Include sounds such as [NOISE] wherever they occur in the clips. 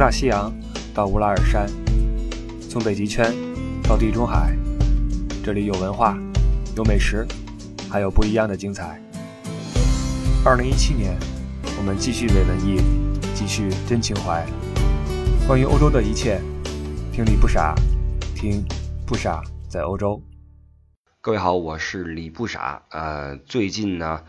大西洋到乌拉尔山，从北极圈到地中海，这里有文化，有美食，还有不一样的精彩。二零一七年，我们继续伪文艺，继续真情怀。关于欧洲的一切，听李不傻，听不傻在欧洲。各位好，我是李不傻。呃，最近呢。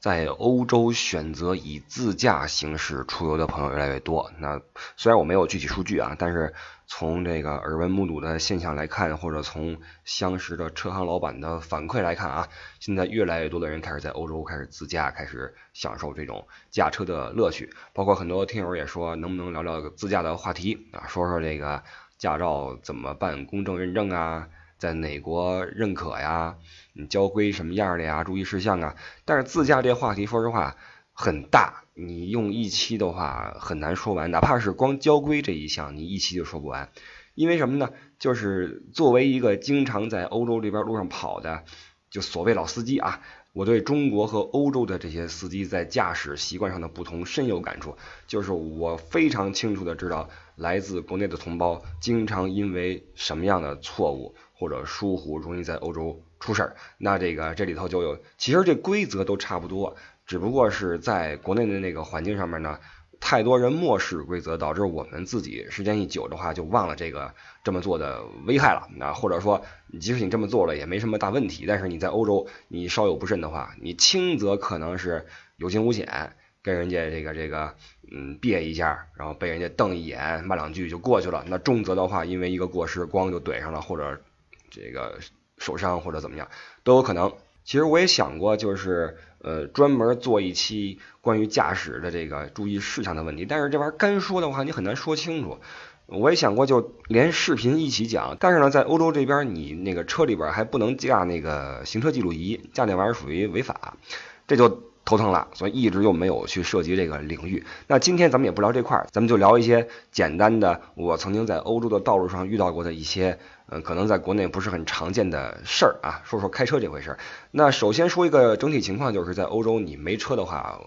在欧洲选择以自驾形式出游的朋友越来越多。那虽然我没有具体数据啊，但是从这个耳闻目睹的现象来看，或者从相识的车行老板的反馈来看啊，现在越来越多的人开始在欧洲开始自驾，开始享受这种驾车的乐趣。包括很多听友也说，能不能聊聊自驾的话题啊？说说这个驾照怎么办公证认证啊？在哪国认可呀？你交规什么样的呀？注意事项啊！但是自驾这话题，说实话很大，你用一期的话很难说完。哪怕是光交规这一项，你一期就说不完。因为什么呢？就是作为一个经常在欧洲这边路上跑的，就所谓老司机啊，我对中国和欧洲的这些司机在驾驶习惯上的不同深有感触。就是我非常清楚的知道，来自国内的同胞经常因为什么样的错误。或者疏忽容易在欧洲出事儿，那这个这里头就有，其实这规则都差不多，只不过是在国内的那个环境上面呢，太多人漠视规则，导致我们自己时间一久的话就忘了这个这么做的危害了。那或者说，即使你这么做了也没什么大问题，但是你在欧洲你稍有不慎的话，你轻则可能是有惊无险，跟人家这个这个嗯别一下，然后被人家瞪一眼骂两句就过去了。那重则的话，因为一个过失光就怼上了，或者。这个受伤或者怎么样都有可能。其实我也想过，就是呃专门做一期关于驾驶的这个注意事项的问题。但是这玩意儿干说的话，你很难说清楚。我也想过，就连视频一起讲。但是呢，在欧洲这边，你那个车里边还不能架那个行车记录仪，架那玩意儿属于违法，这就头疼了。所以一直就没有去涉及这个领域。那今天咱们也不聊这块儿，咱们就聊一些简单的，我曾经在欧洲的道路上遇到过的一些。嗯，可能在国内不是很常见的事儿啊。说说开车这回事儿。那首先说一个整体情况，就是在欧洲，你没车的话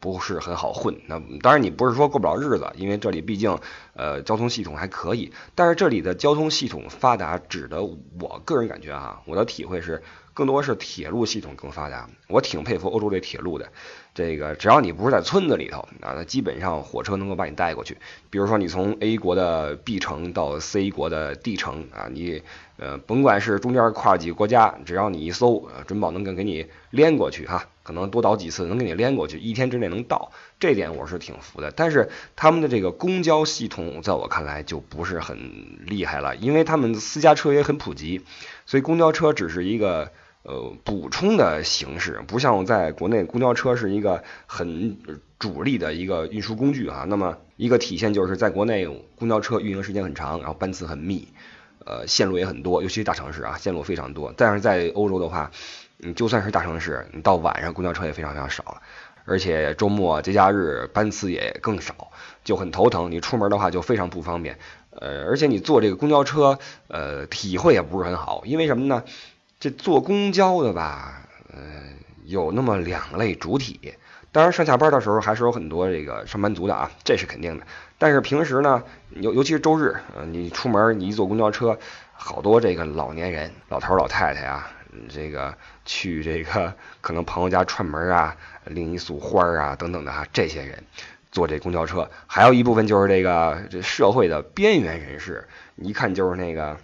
不是很好混。那当然，你不是说过不了日子，因为这里毕竟呃交通系统还可以。但是这里的交通系统发达，指的我个人感觉啊，我的体会是。更多是铁路系统更发达，我挺佩服欧洲这铁路的。这个只要你不是在村子里头啊，那基本上火车能够把你带过去。比如说你从 A 国的 B 城到 C 国的 D 城啊，你呃甭管是中间跨几个国家，只要你一搜，准保能给给你连过去哈。可能多倒几次能给你连过去，一天之内能到，这点我是挺服的。但是他们的这个公交系统在我看来就不是很厉害了，因为他们私家车也很普及，所以公交车只是一个。呃，补充的形式不像在国内，公交车是一个很主力的一个运输工具啊。那么一个体现就是在国内，公交车运营时间很长，然后班次很密，呃，线路也很多，尤其是大城市啊，线路非常多。但是在欧洲的话，你就算是大城市，你到晚上公交车也非常非常少了，而且周末节假日班次也更少，就很头疼。你出门的话就非常不方便，呃，而且你坐这个公交车，呃，体会也不是很好，因为什么呢？这坐公交的吧，呃，有那么两类主体。当然，上下班的时候还是有很多这个上班族的啊，这是肯定的。但是平时呢，尤尤其是周日，呃，你出门你一坐公交车，好多这个老年人、老头老太太啊，这个去这个可能朋友家串门啊，领一束花啊等等的啊，这些人坐这公交车。还有一部分就是这个这社会的边缘人士，一看就是那个。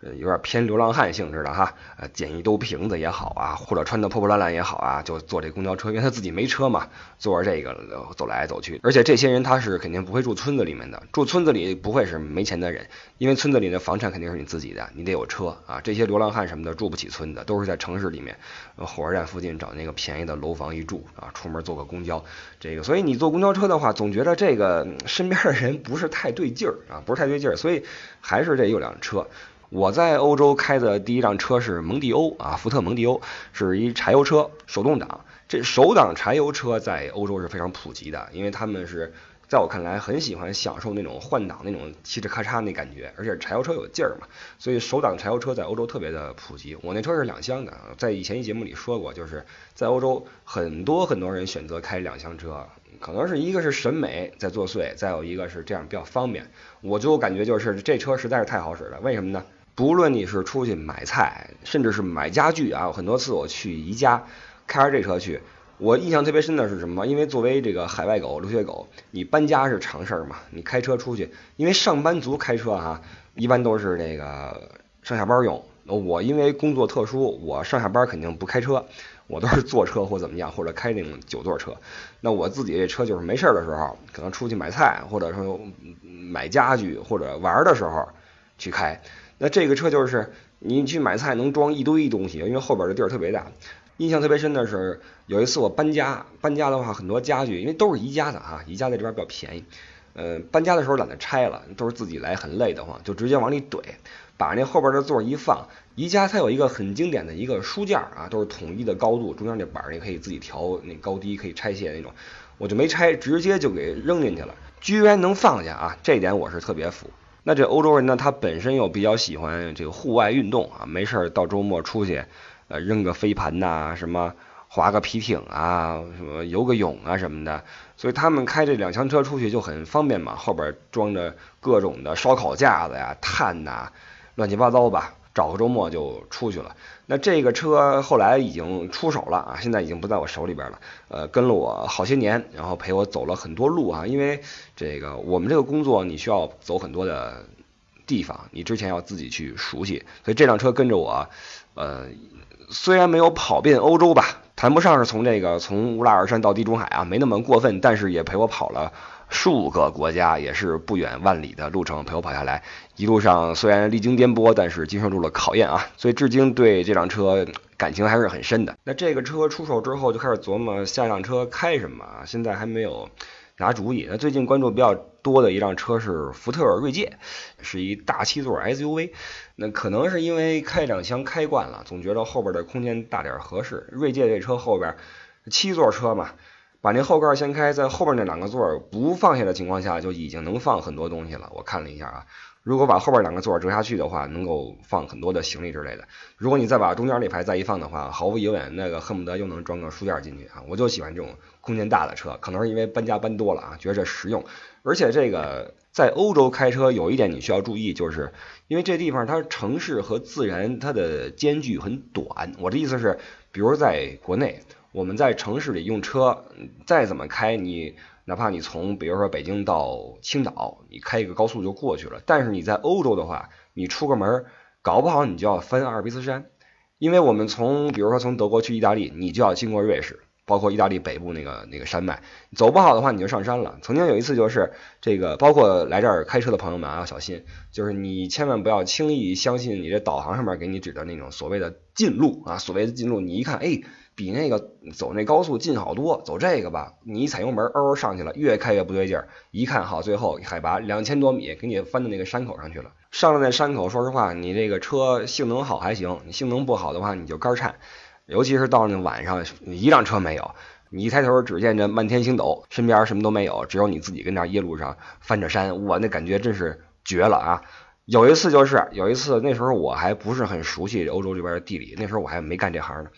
呃，有点偏流浪汉性质的哈，呃，捡一兜瓶子也好啊，或者穿的破破烂烂也好啊，就坐这公交车，因为他自己没车嘛，坐着这个走来走去。而且这些人他是肯定不会住村子里面的，住村子里不会是没钱的人，因为村子里的房产肯定是你自己的，你得有车啊。这些流浪汉什么的住不起村子，都是在城市里面，火车站附近找那个便宜的楼房一住啊，出门坐个公交。这个，所以你坐公交车的话，总觉得这个身边的人不是太对劲儿啊，不是太对劲儿，所以还是这有辆车。我在欧洲开的第一辆车是蒙迪欧啊，福特蒙迪欧是一柴油车，手动挡。这手挡柴油车在欧洲是非常普及的，因为他们是在我看来很喜欢享受那种换挡那种嘁哧咔嚓那感觉，而且柴油车有劲儿嘛，所以手挡柴油车在欧洲特别的普及。我那车是两厢的，在以前一节目里说过，就是在欧洲很多很多人选择开两厢车，可能是一个是审美在作祟，再有一个是这样比较方便。我就感觉就是这车实在是太好使了，为什么呢？不论你是出去买菜，甚至是买家具啊，很多次我去宜家，开着这车去。我印象特别深的是什么？因为作为这个海外狗、留学狗，你搬家是常事儿嘛？你开车出去，因为上班族开车哈，一般都是那个上下班用。我因为工作特殊，我上下班肯定不开车，我都是坐车或怎么样，或者开那种九座车。那我自己这车就是没事儿的时候，可能出去买菜，或者说买家具或者玩的时候去开。那这个车就是你去买菜能装一堆东西，因为后边的地儿特别大。印象特别深的是，有一次我搬家，搬家的话很多家具，因为都是宜家的哈，宜家在这边比较便宜。呃，搬家的时候懒得拆了，都是自己来，很累得慌，就直接往里怼，把那后边的座一放。宜家它有一个很经典的一个书架啊，都是统一的高度，中间那板儿你可以自己调那高低，可以拆卸那种。我就没拆，直接就给扔进去了，居然能放下啊，这点我是特别服。那这欧洲人呢，他本身又比较喜欢这个户外运动啊，没事儿到周末出去。呃，扔个飞盘呐，什么划个皮艇啊，什么游个泳啊什么的，所以他们开这两厢车出去就很方便嘛，后边装着各种的烧烤架子呀、炭呐，乱七八糟吧，找个周末就出去了。那这个车后来已经出手了啊，现在已经不在我手里边了。呃，跟了我好些年，然后陪我走了很多路啊，因为这个我们这个工作你需要走很多的地方，你之前要自己去熟悉，所以这辆车跟着我，呃。虽然没有跑遍欧洲吧，谈不上是从这个从乌拉尔山到地中海啊，没那么过分，但是也陪我跑了数个国家，也是不远万里的路程陪我跑下来。一路上虽然历经颠簸，但是经受住了考验啊，所以至今对这辆车感情还是很深的。那这个车出手之后，就开始琢磨下一辆车开什么，现在还没有。拿主意。那最近关注比较多的一辆车是福特锐界，是一大七座 SUV。那可能是因为开两厢开惯了，总觉得后边的空间大点合适。锐界这车后边七座车嘛，把那后盖掀开，在后边那两个座儿不放下的情况下，就已经能放很多东西了。我看了一下啊。如果把后边两个座儿折下去的话，能够放很多的行李之类的。如果你再把中间那排再一放的话，毫无疑问，那个恨不得又能装个书架进去啊！我就喜欢这种空间大的车，可能是因为搬家搬多了啊，觉得这实用。而且这个在欧洲开车有一点你需要注意，就是因为这地方它城市和自然它的间距很短。我的意思是，比如在国内，我们在城市里用车，再怎么开你。哪怕你从比如说北京到青岛，你开一个高速就过去了。但是你在欧洲的话，你出个门，搞不好你就要翻阿尔卑斯山，因为我们从比如说从德国去意大利，你就要经过瑞士，包括意大利北部那个那个山脉，走不好的话你就上山了。曾经有一次就是这个，包括来这儿开车的朋友们啊要小心，就是你千万不要轻易相信你这导航上面给你指的那种所谓的近路啊，所谓的近路，你一看，哎。比那个走那高速近好多，走这个吧，你一踩油门，嗷上去了，越开越不对劲儿。一看好，最后海拔两千多米，给你翻到那个山口上去了。上了那山口，说实话，你这个车性能好还行，你性能不好的话，你就肝颤。尤其是到那晚上，一辆车没有，你一抬头只见这漫天星斗，身边什么都没有，只有你自己跟那夜路上翻着山，我那感觉真是绝了啊！有一次就是有一次，那时候我还不是很熟悉欧洲这边的地理，那时候我还没干这行呢。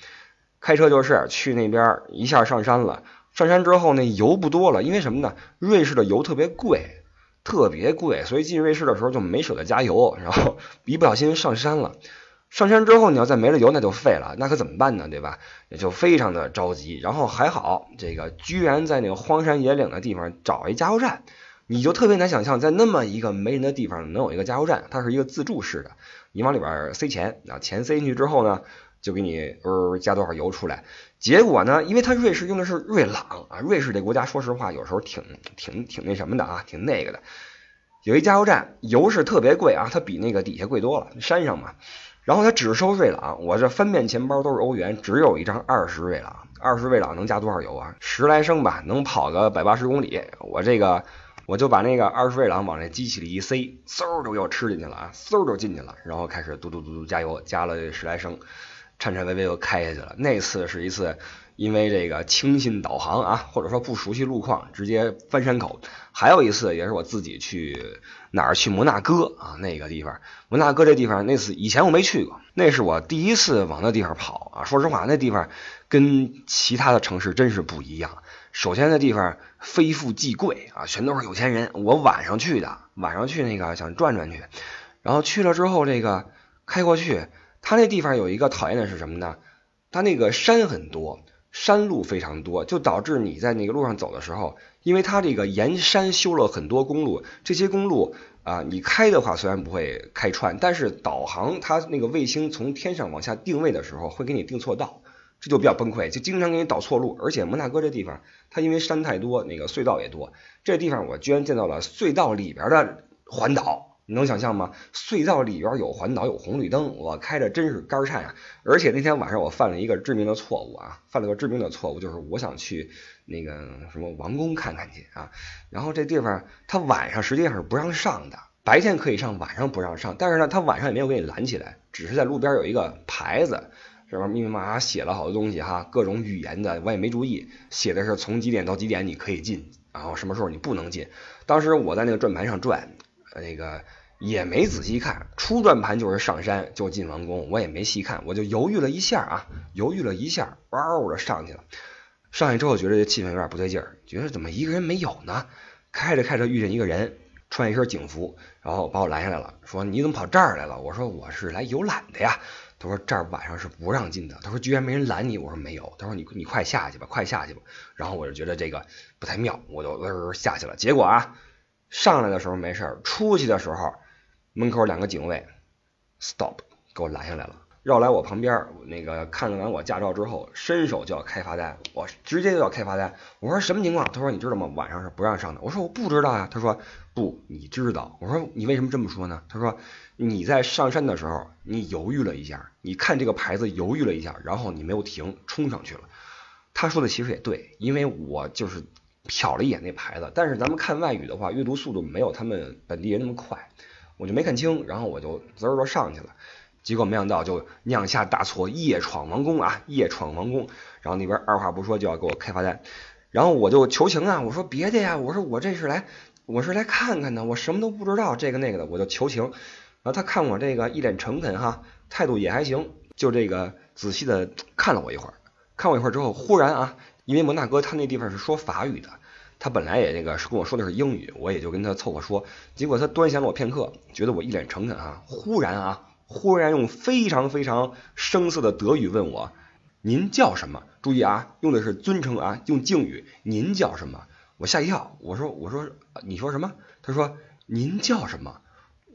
开车就是去那边一下上山了，上山之后那油不多了，因为什么呢？瑞士的油特别贵，特别贵，所以进瑞士的时候就没舍得加油，然后 [LAUGHS] 一不小心上山了。上山之后你要再没了油那就废了，那可怎么办呢？对吧？也就非常的着急。然后还好，这个居然在那个荒山野岭的地方找一加油站，你就特别难想象在那么一个没人的地方能有一个加油站，它是一个自助式的，你往里边塞钱，啊，钱塞进去之后呢？就给你呃加多少油出来，结果呢？因为它瑞士用的是瑞朗啊，瑞士这国家说实话有时候挺挺挺那什么的啊，挺那个的。有一加油站油是特别贵啊，它比那个底下贵多了，山上嘛。然后它只收瑞朗，我这翻遍钱包都是欧元，只有一张二十瑞朗，二十瑞朗能加多少油啊？十来升吧，能跑个百八十公里。我这个我就把那个二十瑞朗往那机器里一塞，嗖就又吃进去了啊，嗖就进去了，然后开始嘟嘟嘟嘟加油，加了十来升。颤颤巍巍又开下去了。那次是一次因为这个轻信导航啊，或者说不熟悉路况，直接翻山口。还有一次也是我自己去哪儿去摩纳哥啊，那个地方，摩纳哥这地方那次以前我没去过，那是我第一次往那地方跑啊。说实话，那地方跟其他的城市真是不一样。首先那地方非富即贵啊，全都是有钱人。我晚上去的，晚上去那个想转转去，然后去了之后这个开过去，他那地方有一个讨厌的是什么呢？他那个山很多。山路非常多，就导致你在那个路上走的时候，因为它这个沿山修了很多公路，这些公路啊，你开的话虽然不会开穿，但是导航它那个卫星从天上往下定位的时候，会给你定错道，这就比较崩溃，就经常给你导错路。而且摩纳哥这地方，它因为山太多，那个隧道也多，这地方我居然见到了隧道里边的环岛。你能想象吗？隧道里边有环岛，有红绿灯，我开的真是肝颤啊！而且那天晚上我犯了一个致命的错误啊，犯了个致命的错误，就是我想去那个什么王宫看看去啊。然后这地方它晚上实际上是不让上的，白天可以上，晚上不让上。但是呢，它晚上也没有给你拦起来，只是在路边有一个牌子，上面密密麻麻写了好多东西哈，各种语言的，我也没注意，写的是从几点到几点你可以进，然后什么时候你不能进。当时我在那个转盘上转，那个。也没仔细看，出转盘就是上山就进王宫，我也没细看，我就犹豫了一下啊，犹豫了一下，嗷的上去了。上去之后觉得这气氛有点不对劲儿，觉得怎么一个人没有呢？开着开着遇见一个人，穿一身警服，然后把我拦下来了，说你怎么跑这儿来了？我说我是来游览的呀。他说这儿晚上是不让进的。他说居然没人拦你？我说没有。他说你你快下去吧，快下去吧。然后我就觉得这个不太妙，我就呃下去了。结果啊，上来的时候没事，出去的时候。门口两个警卫，stop，给我拦下来了，绕来我旁边，那个看了完我驾照之后，伸手就要开罚单，我直接就要开罚单。我说什么情况？他说你知道吗？晚上是不让上的。我说我不知道呀。他说不，你知道。我说你为什么这么说呢？他说你在上山的时候，你犹豫了一下，你看这个牌子犹豫了一下，然后你没有停，冲上去了。他说的其实也对，因为我就是瞟了一眼那牌子，但是咱们看外语的话，阅读速度没有他们本地人那么快。我就没看清，然后我就滋儿就上去了，结果没想到就酿下大错，夜闯王宫啊，夜闯王宫，然后那边二话不说就要给我开罚单，然后我就求情啊，我说别的呀，我说我这是来，我是来看看的，我什么都不知道，这个那个的，我就求情，然后他看我这个一脸诚恳哈，态度也还行，就这个仔细的看了我一会儿，看我一会儿之后，忽然啊，因为摩纳哥他那地方是说法语的。他本来也那个是跟我说的是英语，我也就跟他凑合说。结果他端详了我片刻，觉得我一脸诚恳啊，忽然啊，忽然用非常非常生涩的德语问我：“您叫什么？”注意啊，用的是尊称啊，用敬语。您叫什么？我吓一跳，我说：“我说你说什么？”他说：“您叫什么？”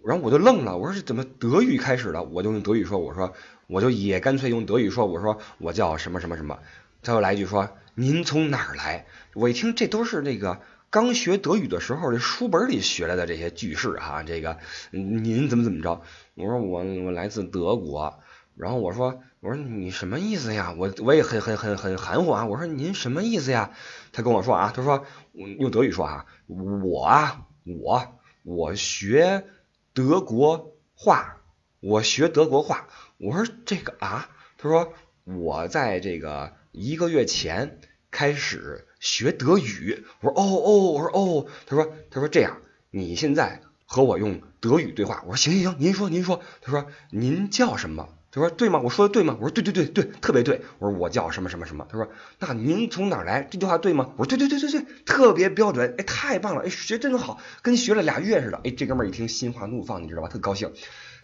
然后我就愣了，我说：“怎么德语开始了？”我就用德语说：“我说我就也干脆用德语说，我说我叫什么什么什么。”他又来一句说。您从哪儿来？我一听，这都是那个刚学德语的时候这书本里学来的这些句式哈。这个您怎么怎么着？我说我我来自德国。然后我说我说你什么意思呀？我我也很很很很含糊啊。我说您什么意思呀？他跟我说啊，他说用德语说哈，我啊我我学德国话，我学德国话。我说这个啊，他说我在这个。一个月前开始学德语，我说哦哦，我说哦，他说他说这样，你现在和我用德语对话，我说行行行，您说您说，他说您叫什么？他说对吗？我说的对吗？我说对对对对，特别对。我说我叫什么什么什么？他说那您从哪来？这句话对吗？我说对对对对对，特别标准，哎，太棒了，哎，学真好，跟学了俩月似的。哎，这哥们一听心花怒放，你知道吧？特高兴。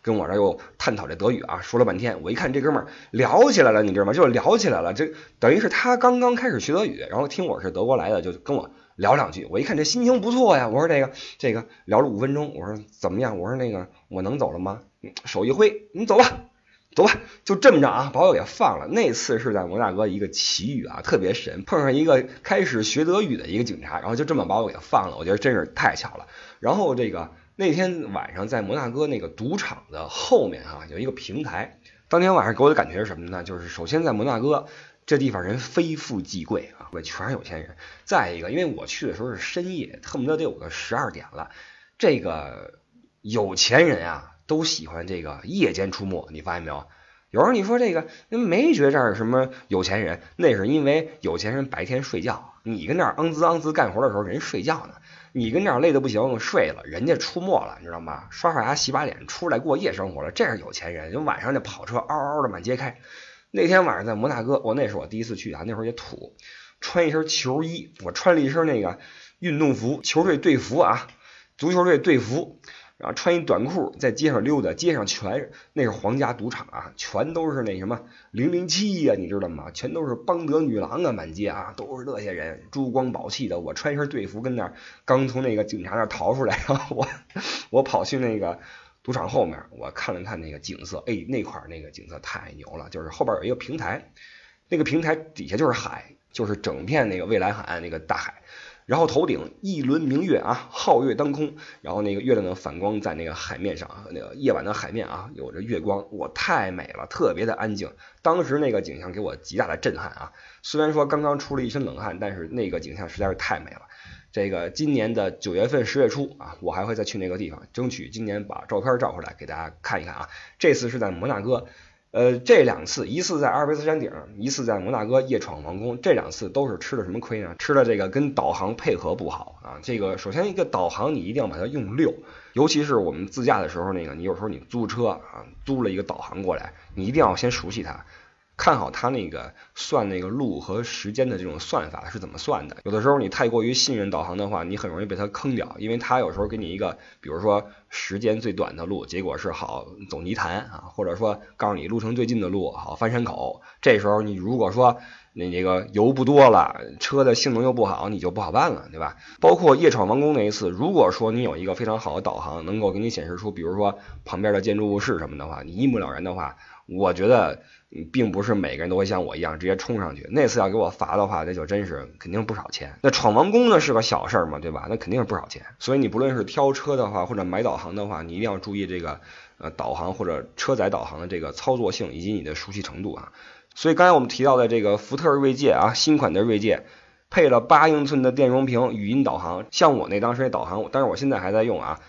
跟我这又探讨这德语啊，说了半天，我一看这哥们儿聊起来了，你知道吗？就聊起来了，这等于是他刚刚开始学德语，然后听我是德国来的，就跟我聊两句。我一看这心情不错呀，我说这个这个聊了五分钟，我说怎么样？我说那个我能走了吗？手一挥，你走吧，走吧，就这么着啊，把我给放了。那次是在摩大哥一个奇遇啊，特别神，碰上一个开始学德语的一个警察，然后就这么把我给放了。我觉得真是太巧了。然后这个。那天晚上在摩纳哥那个赌场的后面啊，有一个平台。当天晚上给我的感觉是什么呢？就是首先在摩纳哥这地方人非富即贵啊，全是有钱人。再一个，因为我去的时候是深夜，恨不得得有个十二点了。这个有钱人啊，都喜欢这个夜间出没。你发现没有？有时候你说这个没觉这儿什么有钱人，那是因为有钱人白天睡觉，你跟那儿昂滋昂滋干活的时候人睡觉呢，你跟这儿累的不行睡了，人家出没了，你知道吗？刷刷牙洗把脸出来过夜生活了，这是有钱人，就晚上那跑车嗷嗷的满街开。那天晚上在摩纳哥，我那是我第一次去啊，那会儿也土，穿一身球衣，我穿了一身那个运动服，球队队服啊，足球队队服。然后穿一短裤在街上溜达，街上全那是皇家赌场啊，全都是那什么零零七呀，你知道吗？全都是邦德女郎啊，满街啊都是那些人，珠光宝气的。我穿一身队服跟那儿刚从那个警察那逃出来，然 [LAUGHS] 后我我跑去那个赌场后面，我看了看那个景色，哎，那块那个景色太牛了，就是后边有一个平台，那个平台底下就是海，就是整片那个蔚蓝海岸那个大海。然后头顶一轮明月啊，皓月当空，然后那个月亮的反光在那个海面上，那个夜晚的海面啊，有着月光，我太美了，特别的安静。当时那个景象给我极大的震撼啊！虽然说刚刚出了一身冷汗，但是那个景象实在是太美了。这个今年的九月份、十月初啊，我还会再去那个地方，争取今年把照片照回来给大家看一看啊。这次是在摩纳哥。呃，这两次，一次在阿尔卑斯山顶，一次在摩纳哥夜闯王宫，这两次都是吃了什么亏呢？吃了这个跟导航配合不好啊。这个首先一个导航你一定要把它用溜，尤其是我们自驾的时候，那个你有时候你租车啊，租了一个导航过来，你一定要先熟悉它。看好它那个算那个路和时间的这种算法是怎么算的。有的时候你太过于信任导航的话，你很容易被它坑掉，因为它有时候给你一个，比如说时间最短的路，结果是好走泥潭啊，或者说告诉你路程最近的路好翻山口。这时候你如果说你那个油不多了，车的性能又不好，你就不好办了，对吧？包括夜闯王宫那一次，如果说你有一个非常好的导航，能够给你显示出，比如说旁边的建筑物是什么的话，你一目了然的话，我觉得。并不是每个人都会像我一样直接冲上去。那次要给我罚的话，那就真是肯定不少钱。那闯王宫呢是个小事儿嘛，对吧？那肯定是不少钱。所以你不论是挑车的话，或者买导航的话，你一定要注意这个呃导航或者车载导航的这个操作性以及你的熟悉程度啊。所以刚才我们提到的这个福特锐界啊，新款的锐界配了八英寸的电容屏语音导航，像我那当时那导航，但是我现在还在用啊。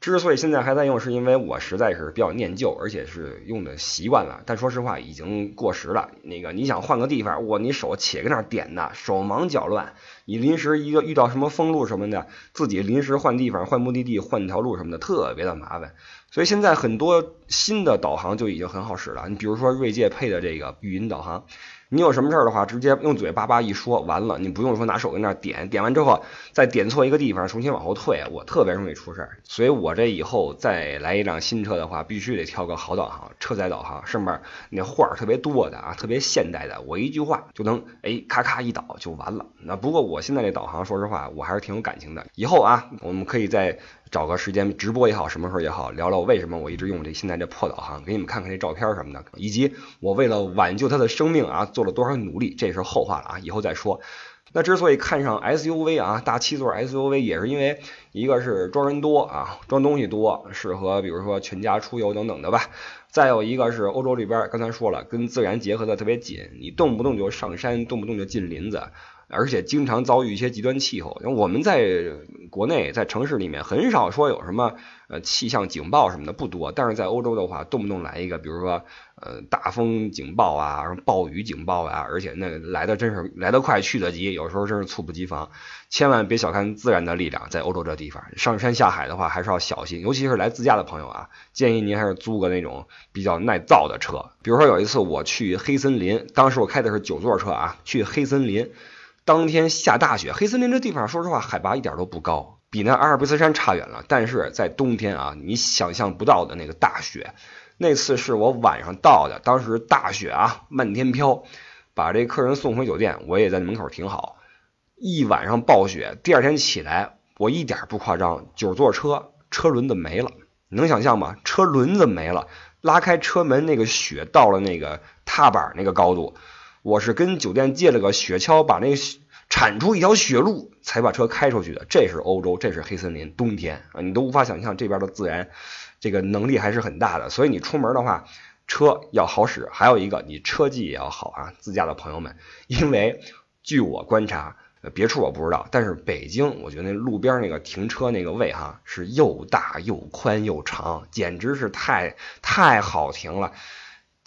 之所以现在还在用，是因为我实在是比较念旧，而且是用的习惯了。但说实话，已经过时了。那个你想换个地方，我你手且跟那点呢，手忙脚乱。你临时一个遇到什么封路什么的，自己临时换地方、换目的地、换条路什么的，特别的麻烦。所以现在很多新的导航就已经很好使了。你比如说锐界配的这个语音导航。你有什么事儿的话，直接用嘴叭叭一说完了，你不用说拿手跟那点，点完之后再点错一个地方，重新往后退，我特别容易出事儿。所以我这以后再来一辆新车的话，必须得挑个好导航，车载导航，上面那画儿特别多的啊，特别现代的，我一句话就能哎咔咔一导就完了。那不过我现在这导航，说实话我还是挺有感情的。以后啊，我们可以再。找个时间直播也好，什么时候也好，聊聊为什么我一直用这现在这破导航，给你们看看这照片什么的，以及我为了挽救他的生命啊做了多少努力，这是后话了啊，以后再说。那之所以看上 SUV 啊，大七座 SUV 也是因为一个是装人多啊，装东西多，适合比如说全家出游等等的吧。再有一个是欧洲这边刚才说了，跟自然结合的特别紧，你动不动就上山，动不动就进林子。而且经常遭遇一些极端气候，我们在国内在城市里面很少说有什么呃气象警报什么的不多，但是在欧洲的话，动不动来一个，比如说呃大风警报啊，暴雨警报啊，而且那来的真是来得快去得急，有时候真是猝不及防。千万别小看自然的力量，在欧洲这地方上山下海的话还是要小心，尤其是来自驾的朋友啊，建议您还是租个那种比较耐造的车。比如说有一次我去黑森林，当时我开的是九座车啊，去黑森林。当天下大雪，黑森林这地方说实话海拔一点都不高，比那阿尔卑斯山差远了。但是在冬天啊，你想象不到的那个大雪。那次是我晚上到的，当时大雪啊，漫天飘，把这客人送回酒店，我也在门口停好。一晚上暴雪，第二天起来，我一点不夸张，九座车车轮子没了，能想象吗？车轮子没了，拉开车门，那个雪到了那个踏板那个高度。我是跟酒店借了个雪橇，把那铲出一条血路，才把车开出去的。这是欧洲，这是黑森林，冬天啊，你都无法想象这边的自然，这个能力还是很大的。所以你出门的话，车要好使，还有一个你车技也要好啊，自驾的朋友们。因为据我观察，别处我不知道，但是北京，我觉得那路边那个停车那个位哈，是又大又宽又长，简直是太太好停了。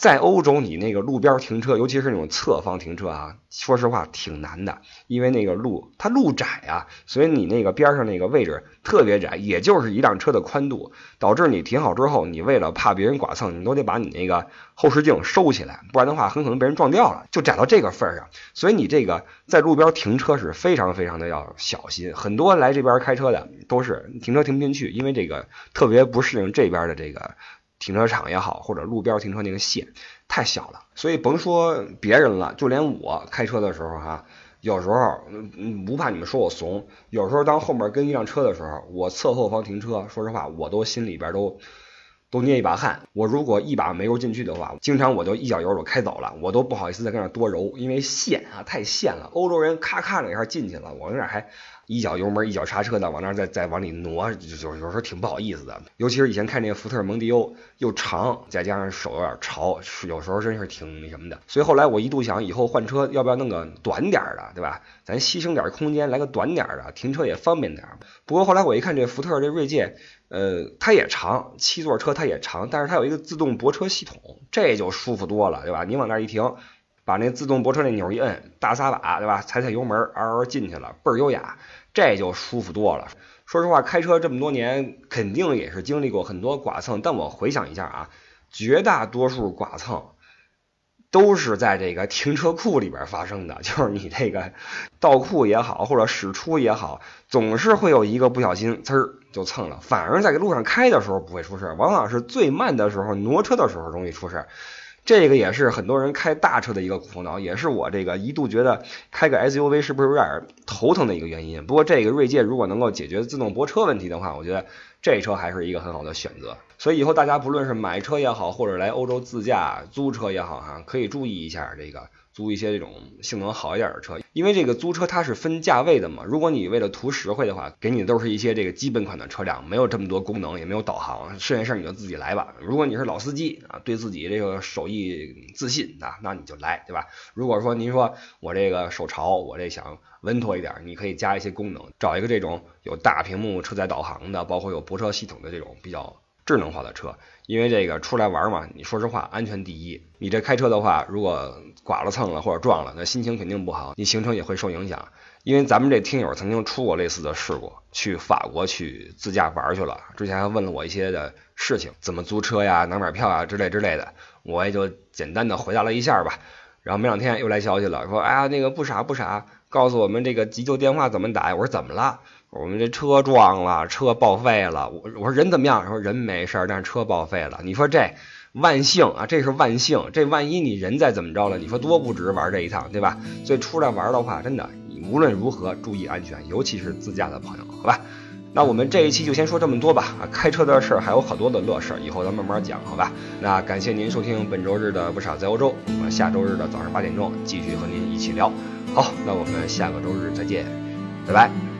在欧洲，你那个路边停车，尤其是那种侧方停车啊，说实话挺难的，因为那个路它路窄啊，所以你那个边上那个位置特别窄，也就是一辆车的宽度，导致你停好之后，你为了怕别人剐蹭，你都得把你那个后视镜收起来，不然的话很可能被人撞掉了，就窄到这个份儿上。所以你这个在路边停车是非常非常的要小心。很多来这边开车的都是停车停不进去，因为这个特别不适应这边的这个。停车场也好，或者路边停车那个线太小了，所以甭说别人了，就连我开车的时候哈，有时候不怕你们说我怂，有时候当后面跟一辆车的时候，我侧后方停车，说实话，我都心里边都都捏一把汗。我如果一把没揉进去的话，经常我就一脚油我开走了，我都不好意思再跟那多揉，因为线啊太线了。欧洲人咔咔两下进去了，我那还。一脚油门，一脚刹车的往那再再往里挪，就就有时候挺不好意思的。尤其是以前开那个福特蒙迪欧，又长，再加上手有点潮，有时候真是挺那什么的。所以后来我一度想，以后换车要不要弄个短点的，对吧？咱牺牲点空间，来个短点的，停车也方便点。不过后来我一看，这福特这锐界，呃，它也长，七座车它也长，但是它有一个自动泊车系统，这就舒服多了，对吧？你往那儿一停。把那自动泊车那钮一摁，大撒把，对吧？踩踩油门，嗷嗷进去了，倍儿优雅，这就舒服多了。说实话，开车这么多年，肯定也是经历过很多剐蹭。但我回想一下啊，绝大多数剐蹭都是在这个停车库里边发生的，[LAUGHS] 就是你这个倒库也好，或者驶出也好，总是会有一个不小心，呲儿就蹭了。反而在路上开的时候不会出事，往往是最慢的时候挪车的时候容易出事。这个也是很多人开大车的一个苦恼，也是我这个一度觉得开个 SUV 是不是有点头疼的一个原因。不过这个锐界如果能够解决自动泊车问题的话，我觉得这车还是一个很好的选择。所以以后大家不论是买车也好，或者来欧洲自驾租车也好，哈，可以注意一下这个。租一些这种性能好一点的车，因为这个租车它是分价位的嘛。如果你为了图实惠的话，给你的都是一些这个基本款的车辆，没有这么多功能，也没有导航，剩下事你就自己来吧。如果你是老司机啊，对自己这个手艺自信啊，那你就来，对吧？如果说您说我这个手潮，我这想稳妥一点，你可以加一些功能，找一个这种有大屏幕车载导航的，包括有泊车系统的这种比较。智能化的车，因为这个出来玩嘛，你说实话，安全第一。你这开车的话，如果剐了蹭了或者撞了，那心情肯定不好，你行程也会受影响。因为咱们这听友曾经出过类似的事故，去法国去自驾玩去了，之前还问了我一些的事情，怎么租车呀、哪买票啊之类之类的，我也就简单的回答了一下吧。然后没两天又来消息了，说哎呀那个不傻不傻，告诉我们这个急救电话怎么打。我说怎么了？我们这车撞了，车报废了。我我说人怎么样？说人没事，但是车报废了。你说这万幸啊，这是万幸。这万一你人再怎么着了，你说多不值玩这一趟，对吧？所以出来玩的话，真的无论如何注意安全，尤其是自驾的朋友，好吧？那我们这一期就先说这么多吧。啊，开车的事儿还有好多的乐事儿，以后咱慢慢讲，好吧？那感谢您收听本周日的不傻在欧洲，我们下周日的早上八点钟继续和您一起聊。好，那我们下个周日再见，拜拜。